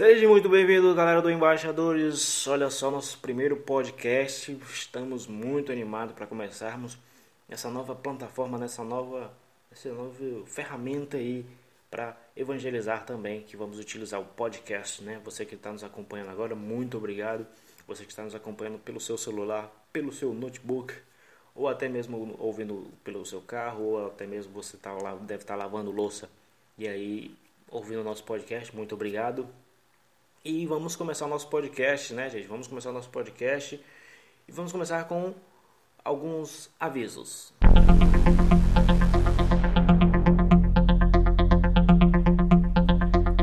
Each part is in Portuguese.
Seja muito bem-vindo, galera do Embaixadores. Olha só, nosso primeiro podcast. Estamos muito animados para começarmos essa nova plataforma, nessa nova, essa nova ferramenta aí para evangelizar também, que vamos utilizar o podcast, né? Você que está nos acompanhando agora, muito obrigado. Você que está nos acompanhando pelo seu celular, pelo seu notebook, ou até mesmo ouvindo pelo seu carro, ou até mesmo você tá lá, deve estar tá lavando louça e aí ouvindo o nosso podcast. Muito obrigado. E vamos começar o nosso podcast, né, gente? Vamos começar o nosso podcast e vamos começar com alguns avisos.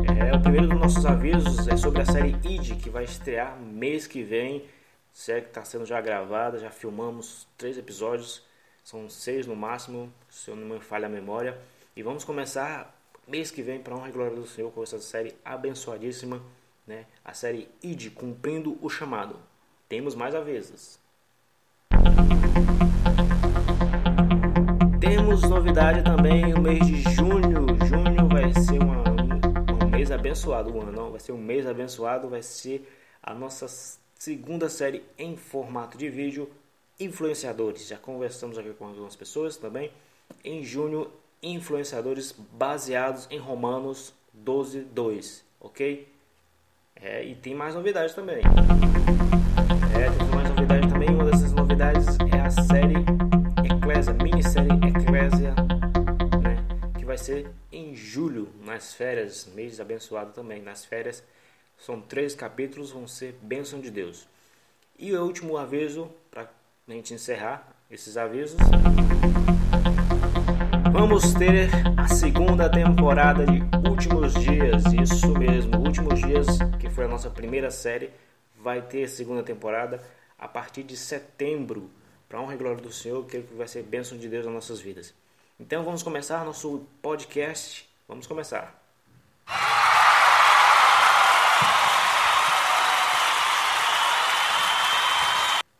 É, o primeiro dos nossos avisos é sobre a série ID, que vai estrear mês que vem. Série que está sendo já gravada, já filmamos três episódios, são seis no máximo, se eu não me falha a memória. E vamos começar mês que vem, para honra e glória do Senhor, com essa série abençoadíssima né? a série ID Cumprindo o Chamado. Temos mais avezes. Temos novidade também no mês de junho. Junho vai ser uma, um mês abençoado. Um ano, vai ser um mês abençoado. Vai ser a nossa segunda série em formato de vídeo. Influenciadores. Já conversamos aqui com algumas pessoas também. Em junho, influenciadores baseados em Romanos 12, 2. Ok? É, e tem mais novidades também. É, tem mais novidades também. Uma dessas novidades é a série Eclésia, minissérie Eclésia, né, que vai ser em julho, nas férias, mês abençoado também. Nas férias, são três capítulos, vão ser bênção de Deus. E o último aviso, para a gente encerrar esses avisos. Vamos ter a segunda temporada de Últimos Dias, isso mesmo, Últimos Dias, que foi a nossa primeira série, vai ter segunda temporada a partir de setembro, para honra e glória do Senhor, que vai ser bênção de Deus nas nossas vidas. Então vamos começar nosso podcast, vamos começar.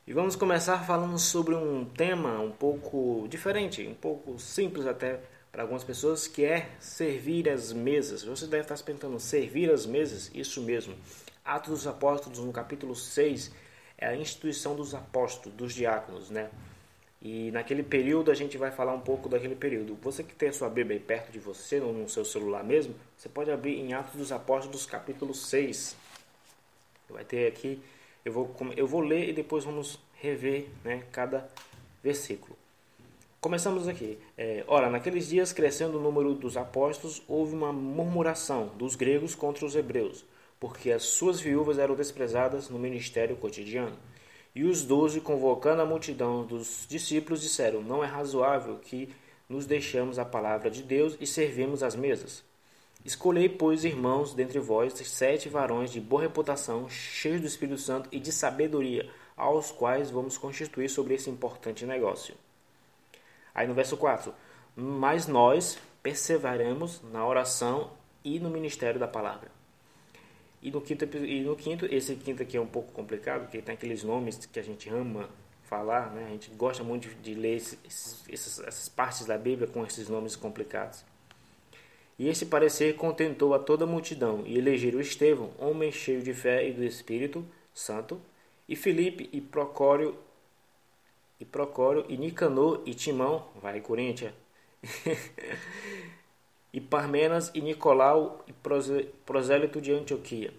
E vamos começar falando sobre um tema um pouco diferente, um pouco simples até para algumas pessoas, que é servir as mesas. Você deve estar se perguntando, servir as mesas? Isso mesmo. Atos dos Apóstolos, no capítulo 6, é a instituição dos apóstolos, dos diáconos, né? E naquele período a gente vai falar um pouco daquele período. Você que tem a sua Bíblia aí perto de você, no seu celular mesmo, você pode abrir em Atos dos Apóstolos, capítulo 6. Vai ter aqui eu vou, eu vou ler e depois vamos rever né, cada versículo. Começamos aqui. É, ora, naqueles dias, crescendo o número dos apóstolos, houve uma murmuração dos gregos contra os hebreus, porque as suas viúvas eram desprezadas no ministério cotidiano. E os doze, convocando a multidão dos discípulos, disseram: Não é razoável que nos deixamos a palavra de Deus e servimos as mesas. Escolhei, pois, irmãos, dentre vós, sete varões de boa reputação, cheios do Espírito Santo e de sabedoria, aos quais vamos constituir sobre esse importante negócio. Aí no verso 4: Mas nós perseveramos na oração e no ministério da palavra. E no quinto, e no quinto esse quinto aqui é um pouco complicado, porque tem aqueles nomes que a gente ama falar, né? a gente gosta muito de ler esses, essas, essas partes da Bíblia com esses nomes complicados. E esse parecer contentou a toda a multidão, e elegeram Estevão, homem cheio de fé e do Espírito Santo, e Filipe e Procório e Procório e Nicanor e Timão, vai Corinthians, e Parmenas e Nicolau e prosélito de Antioquia.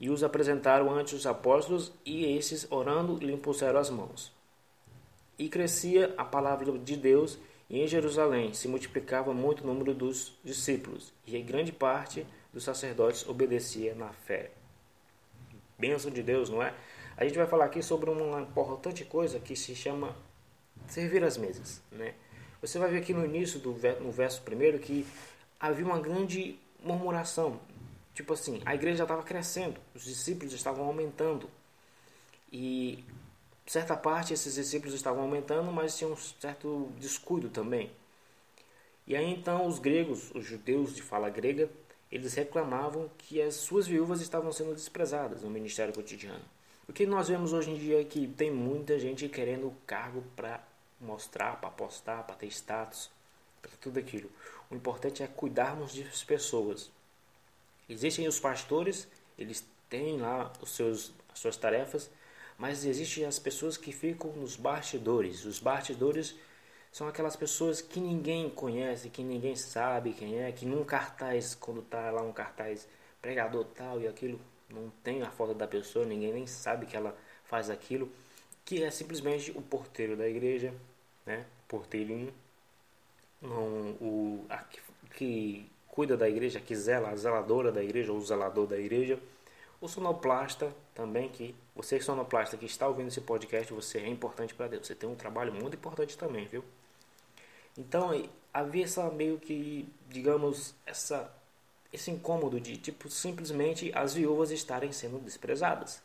E os apresentaram ante os apóstolos, e esses, orando, lhe impuseram as mãos. E crescia a palavra de Deus, e em Jerusalém se multiplicava muito o número dos discípulos, e grande parte dos sacerdotes obedecia na fé. Bênção de Deus, não é? A gente vai falar aqui sobre uma importante coisa que se chama servir as mesas, né? Você vai ver aqui no início do no verso primeiro que havia uma grande murmuração, tipo assim, a igreja estava crescendo, os discípulos estavam aumentando e certa parte esses discípulos estavam aumentando, mas tinha um certo descuido também. E aí então os gregos, os judeus de fala grega, eles reclamavam que as suas viúvas estavam sendo desprezadas no ministério cotidiano. O que nós vemos hoje em dia é que tem muita gente querendo cargo para mostrar, para postar, para ter status, para tudo aquilo. O importante é cuidarmos das pessoas. Existem os pastores eles têm lá os seus, as suas tarefas, mas existem as pessoas que ficam nos bastidores. Os bastidores são aquelas pessoas que ninguém conhece, que ninguém sabe quem é, que num cartaz, quando tá lá um cartaz pregador tal e aquilo, não tem a foto da pessoa, ninguém nem sabe que ela faz aquilo, que é simplesmente o porteiro da igreja, né? Porteirinho, não, o a, que cuida da igreja, que zela, a zeladora da igreja, ou o zelador da igreja, o sonoplasta também, que você sonoplasta que está ouvindo esse podcast, você é importante para Deus. Você tem um trabalho muito importante também, viu? Então havia essa meio que, digamos, essa esse incômodo de tipo simplesmente as viúvas estarem sendo desprezadas.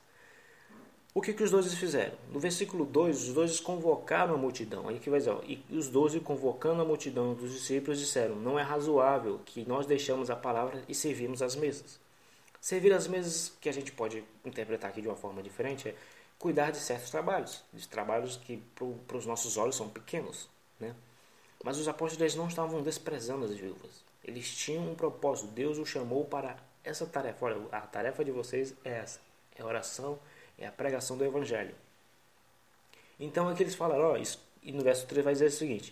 O que, que os doze fizeram? No versículo 2, os doze convocaram a multidão. Aí que vai dizer, ó, e os doze convocando a multidão dos discípulos disseram: Não é razoável que nós deixamos a palavra e servimos as mesas. Servir as mesas, que a gente pode interpretar aqui de uma forma diferente, é cuidar de certos trabalhos, de trabalhos que para os nossos olhos são pequenos. Né? Mas os apóstolos não estavam desprezando as viúvas. Eles tinham um propósito. Deus os chamou para essa tarefa. Olha, a tarefa de vocês é essa: é oração, é a pregação do Evangelho. Então aqui eles falaram, ó, e no verso 3 vai dizer o seguinte: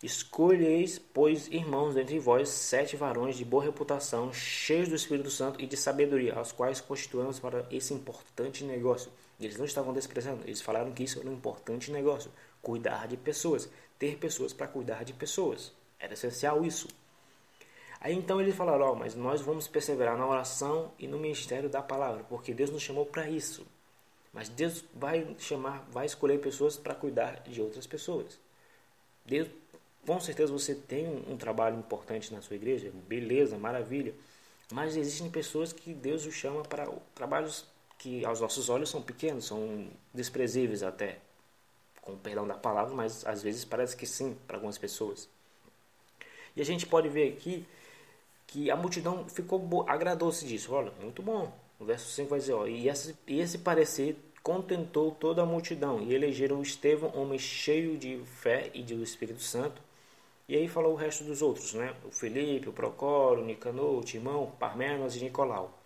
Escolheis, pois, irmãos, dentre vós, sete varões de boa reputação, cheios do Espírito Santo e de sabedoria, aos quais constituamos para esse importante negócio. Eles não estavam desprezando, eles falaram que isso era um importante negócio: cuidar de pessoas, ter pessoas para cuidar de pessoas. Era essencial isso. Aí então eles falaram: Ó, mas nós vamos perseverar na oração e no ministério da palavra, porque Deus nos chamou para isso. Mas Deus vai chamar, vai escolher pessoas para cuidar de outras pessoas. Deus com certeza você tem um, um, trabalho importante na sua igreja, beleza, maravilha. Mas existem pessoas que Deus os chama para trabalhos que aos nossos olhos são pequenos, são desprezíveis até, com o perdão da palavra, mas às vezes parece que sim para algumas pessoas. E a gente pode ver aqui que a multidão ficou agradou-se disso. Olha, muito bom. O verso 5 vai dizer, ó, e esse, esse parecer contentou toda a multidão, e elegeram Estevão, homem cheio de fé e do Espírito Santo, e aí falou o resto dos outros, né? O Felipe, o Procoro, o Nicanor, o Timão, Parmenas e Nicolau.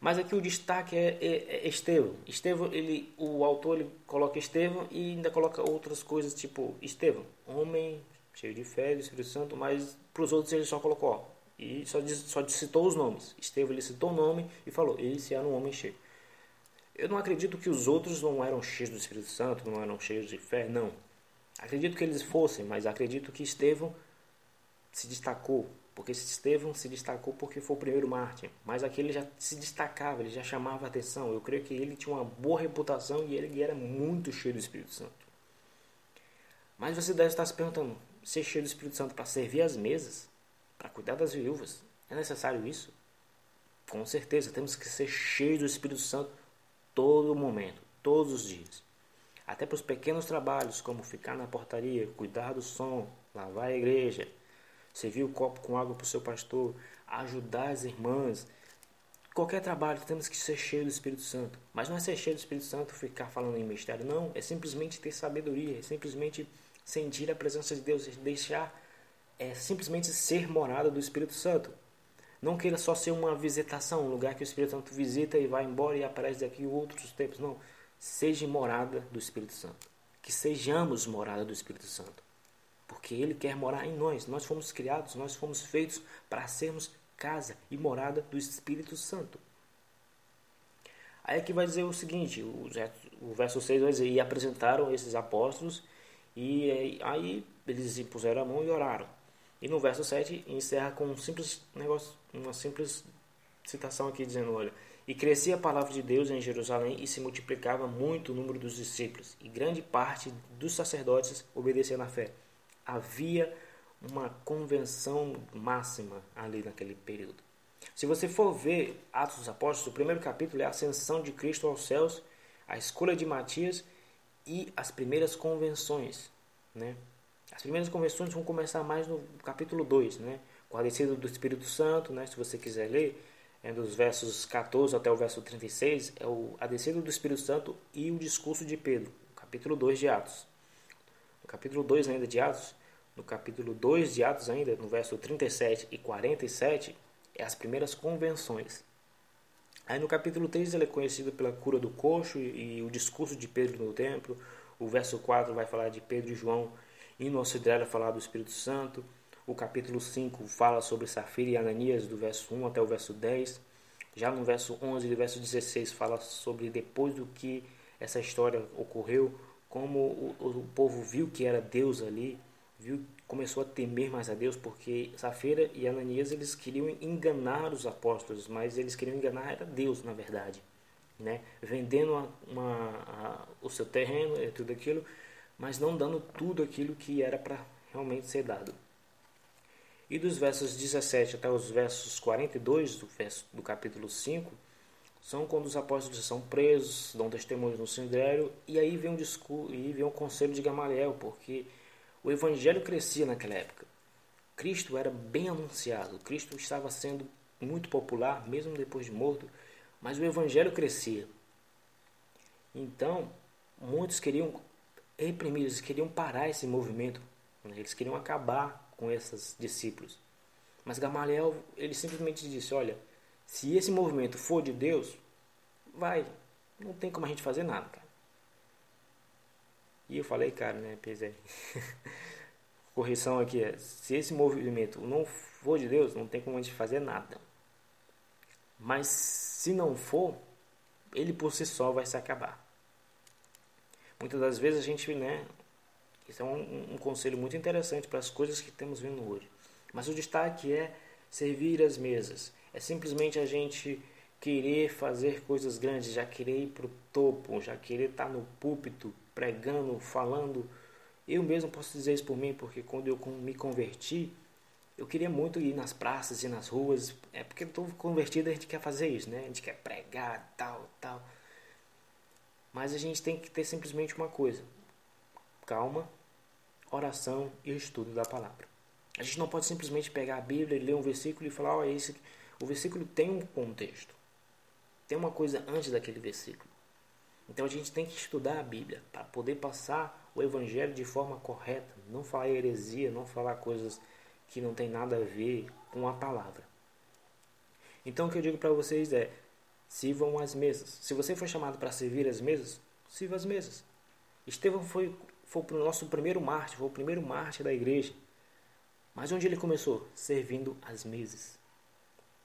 Mas aqui o destaque é, é, é Estevão. Estevão, ele, o autor ele coloca Estevão e ainda coloca outras coisas, tipo Estevão, homem cheio de fé do Espírito Santo, mas para os outros ele só colocou, ó, e só, só citou os nomes. Estevão ele citou o nome e falou, esse era um homem cheio. Eu não acredito que os outros não eram cheios do Espírito Santo, não eram cheios de fé, não. Acredito que eles fossem, mas acredito que Estevão se destacou, porque Estevão se destacou porque foi o primeiro mártir, mas aquele já se destacava, ele já chamava atenção. Eu creio que ele tinha uma boa reputação e ele era muito cheio do Espírito Santo. Mas você deve estar se perguntando: ser cheio do Espírito Santo para servir as mesas, para cuidar das viúvas, é necessário isso? Com certeza, temos que ser cheios do Espírito Santo todo momento, todos os dias. Até para os pequenos trabalhos, como ficar na portaria, cuidar do som, lavar a igreja, servir o copo com água para o seu pastor, ajudar as irmãs. Qualquer trabalho temos que ser cheio do Espírito Santo. Mas não é ser cheio do Espírito Santo ficar falando em mistério, não. É simplesmente ter sabedoria, é simplesmente sentir a presença de Deus, deixar, é simplesmente ser morada do Espírito Santo. Não queira só ser uma visitação, um lugar que o Espírito Santo visita e vai embora e aparece daqui outros tempos. Não seja morada do Espírito Santo. Que sejamos morada do Espírito Santo. Porque Ele quer morar em nós. Nós fomos criados, nós fomos feitos para sermos casa e morada do Espírito Santo. Aí aqui vai dizer o seguinte, o verso 6 vai dizer, e apresentaram esses apóstolos, e aí eles impuseram a mão e oraram. E no verso 7 encerra com um simples negócio, uma simples citação aqui dizendo, olha, e crescia a palavra de Deus em Jerusalém e se multiplicava muito o número dos discípulos, e grande parte dos sacerdotes obedecia na fé. Havia uma convenção máxima ali naquele período. Se você for ver Atos dos Apóstolos, o primeiro capítulo é a ascensão de Cristo aos céus, a escolha de Matias e as primeiras convenções. Né? As primeiras convenções vão começar mais no capítulo 2, né? com a descida do Espírito Santo, né? se você quiser ler é, dos versos 14 até o verso 36, é o, a descida do Espírito Santo e o discurso de Pedro, capítulo 2 de Atos. No capítulo 2 ainda de Atos, no capítulo 2 de Atos ainda, no verso 37 e 47, é as primeiras convenções. Aí no capítulo 3 ele é conhecido pela cura do coxo e, o discurso de Pedro no templo. O verso 4 vai falar de Pedro e João indo ao Cidrela falar do Espírito Santo. O capítulo 5 fala sobre Safira e Ananias, do verso 1 até o verso 10. Já no verso 11 e verso 16 fala sobre depois do que essa história ocorreu, como o, o povo viu que era Deus ali, viu, começou a temer mais a Deus, porque Safira e Ananias eles queriam enganar os apóstolos, mas eles queriam enganar era Deus, na verdade, né? Vendendo uma, uma, a, o seu terreno e tudo aquilo, mas não dando tudo aquilo que era para realmente ser dado. E dos versos 17 até os versos 42 do, verso, do capítulo 5, são quando os apóstolos são presos, dão testemunhos no Sindério, e aí vem um discurso, e vem um conselho de Gamaliel, porque o evangelho crescia naquela época. Cristo era bem anunciado, Cristo estava sendo muito popular, mesmo depois de morto, mas o evangelho crescia. Então, muitos queriam reprimir, eles queriam parar esse movimento, né? eles queriam acabar com esses discípulos. Mas Gamaliel, ele simplesmente disse: Olha, se esse movimento for de Deus, vai. Não tem como a gente fazer nada, cara. E eu falei, cara, né? Pesei. Correção aqui é: se esse movimento não for de Deus, não tem como a gente fazer nada. Mas se não for, ele por si só vai se acabar. Muitas das vezes a gente, né? Isso é um, um conselho muito interessante para as coisas que estamos vendo hoje. Mas o destaque é servir as mesas. É simplesmente a gente querer fazer coisas grandes, já querer ir para o topo, já querer estar tá no púlpito, pregando, falando. Eu mesmo posso dizer isso por mim, porque quando eu me converti, eu queria muito ir nas praças e nas ruas. É porque estou convertido a gente quer fazer isso, né? A gente quer pregar, tal, tal. Mas a gente tem que ter simplesmente uma coisa: calma, oração e estudo da palavra. A gente não pode simplesmente pegar a Bíblia e ler um versículo e falar, ó, oh, esse o versículo tem um contexto. Tem uma coisa antes daquele versículo. Então a gente tem que estudar a Bíblia para poder passar o Evangelho de forma correta. Não falar heresia, não falar coisas que não tem nada a ver com a palavra. Então o que eu digo para vocês é: sirvam as mesas. Se você foi chamado para servir as mesas, sirva as mesas. Estevão foi, foi o nosso primeiro mártir, foi o primeiro mártir da igreja. Mas onde ele começou? Servindo as mesas.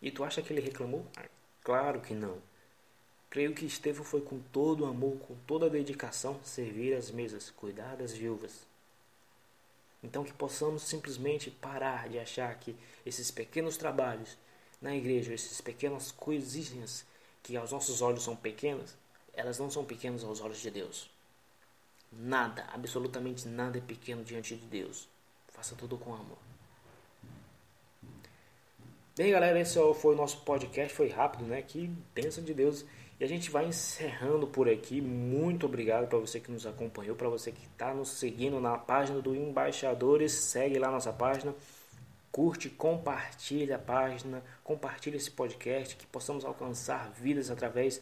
E tu acha que ele reclamou? Claro que não. Creio que Estevão foi com todo amor, com toda dedicação, servir as mesas, cuidar das viúvas. Então que possamos simplesmente parar de achar que esses pequenos trabalhos na igreja, essas pequenas coisinhas que aos nossos olhos são pequenas, elas não são pequenas aos olhos de Deus. Nada, absolutamente nada é pequeno diante de Deus. Faça tudo com amor. Bem, galera, esse foi o nosso podcast. Foi rápido, né? Que bênção de Deus. E a gente vai encerrando por aqui. Muito obrigado para você que nos acompanhou, para você que está nos seguindo na página do Embaixadores. Segue lá nossa página. Curte, compartilha a página, compartilha esse podcast, que possamos alcançar vidas através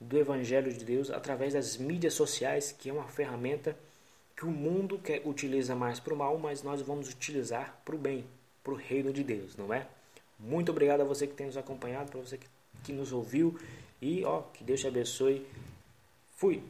do Evangelho de Deus, através das mídias sociais, que é uma ferramenta que o mundo quer, utiliza mais para o mal, mas nós vamos utilizar para o bem, para o reino de Deus, não é? Muito obrigado a você que tem nos acompanhado, para você que, que nos ouviu. E ó, que Deus te abençoe. Fui!